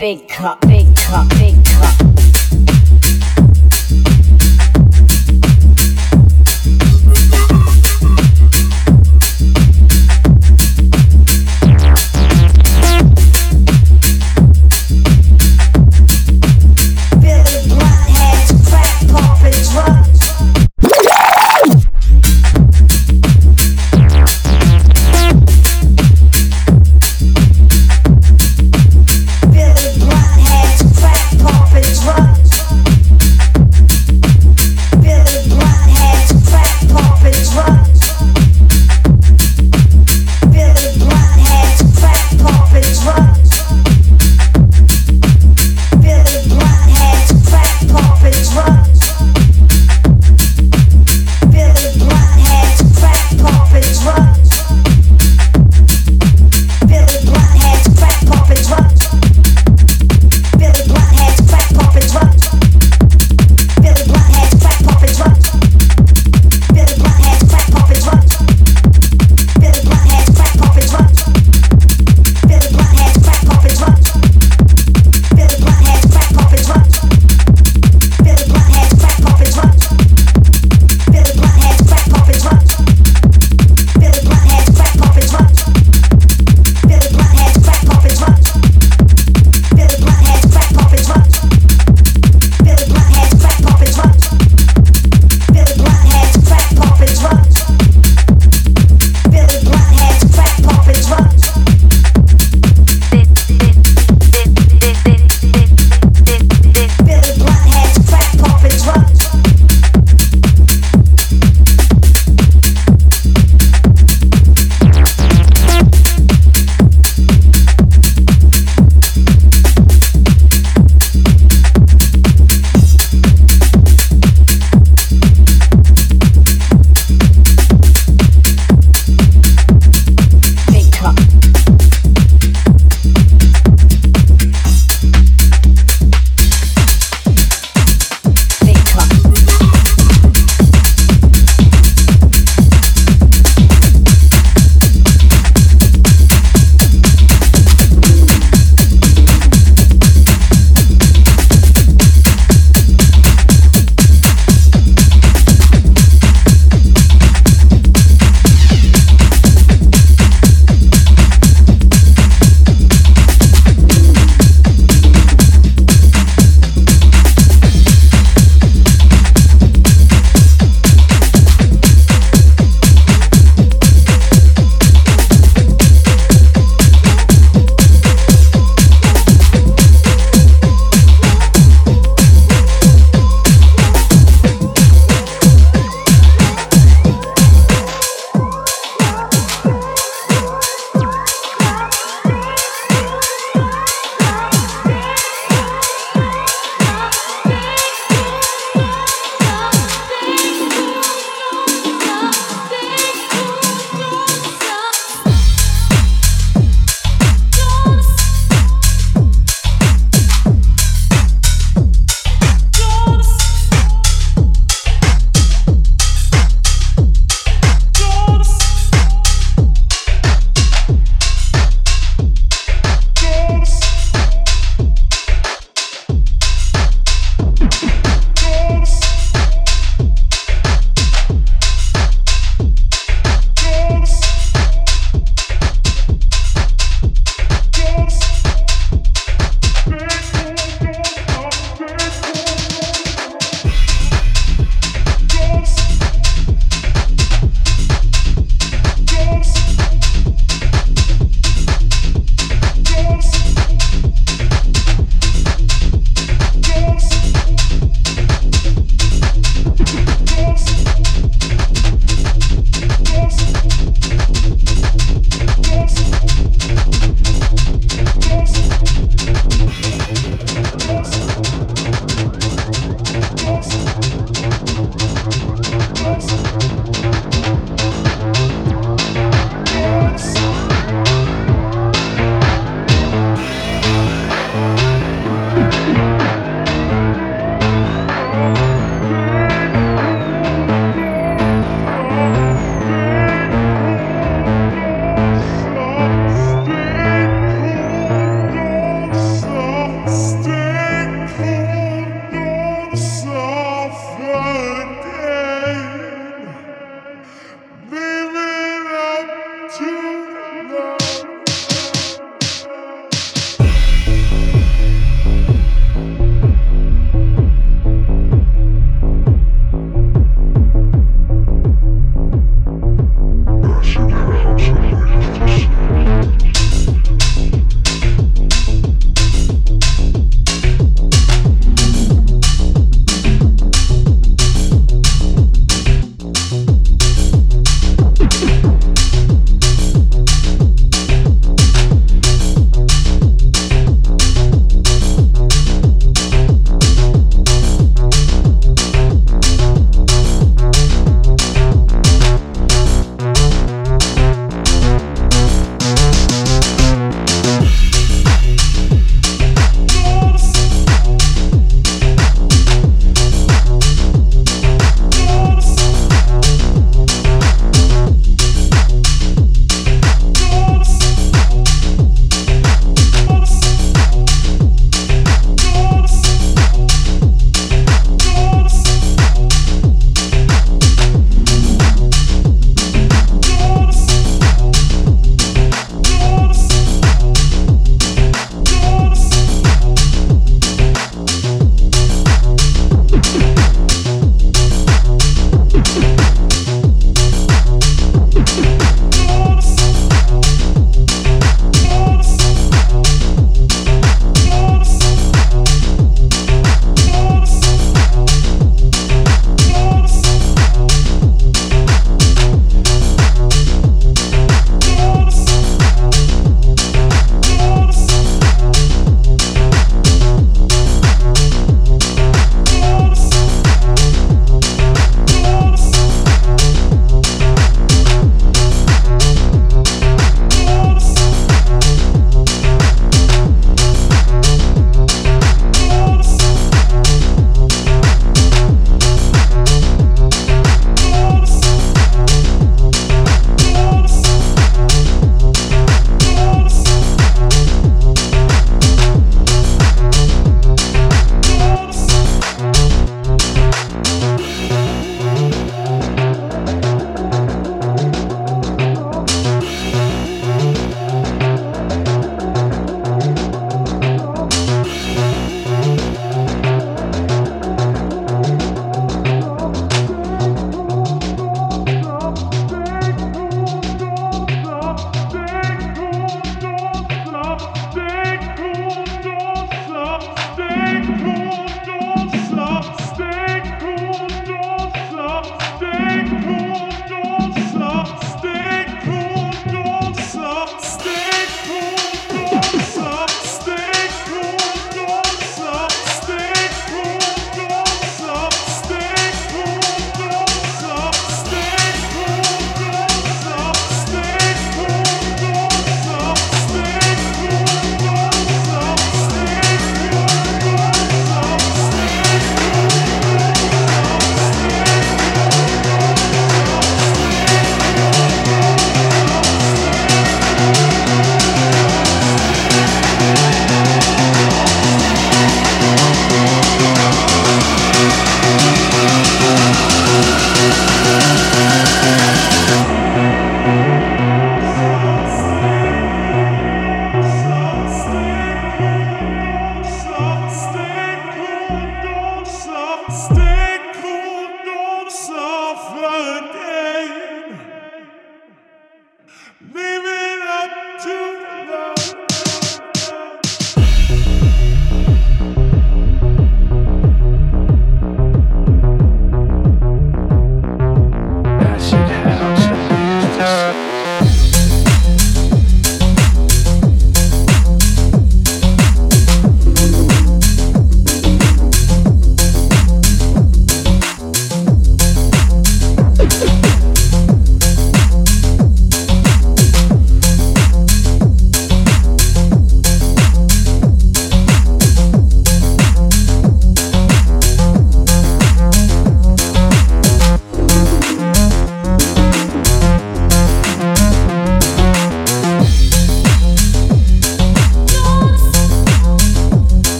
big cup,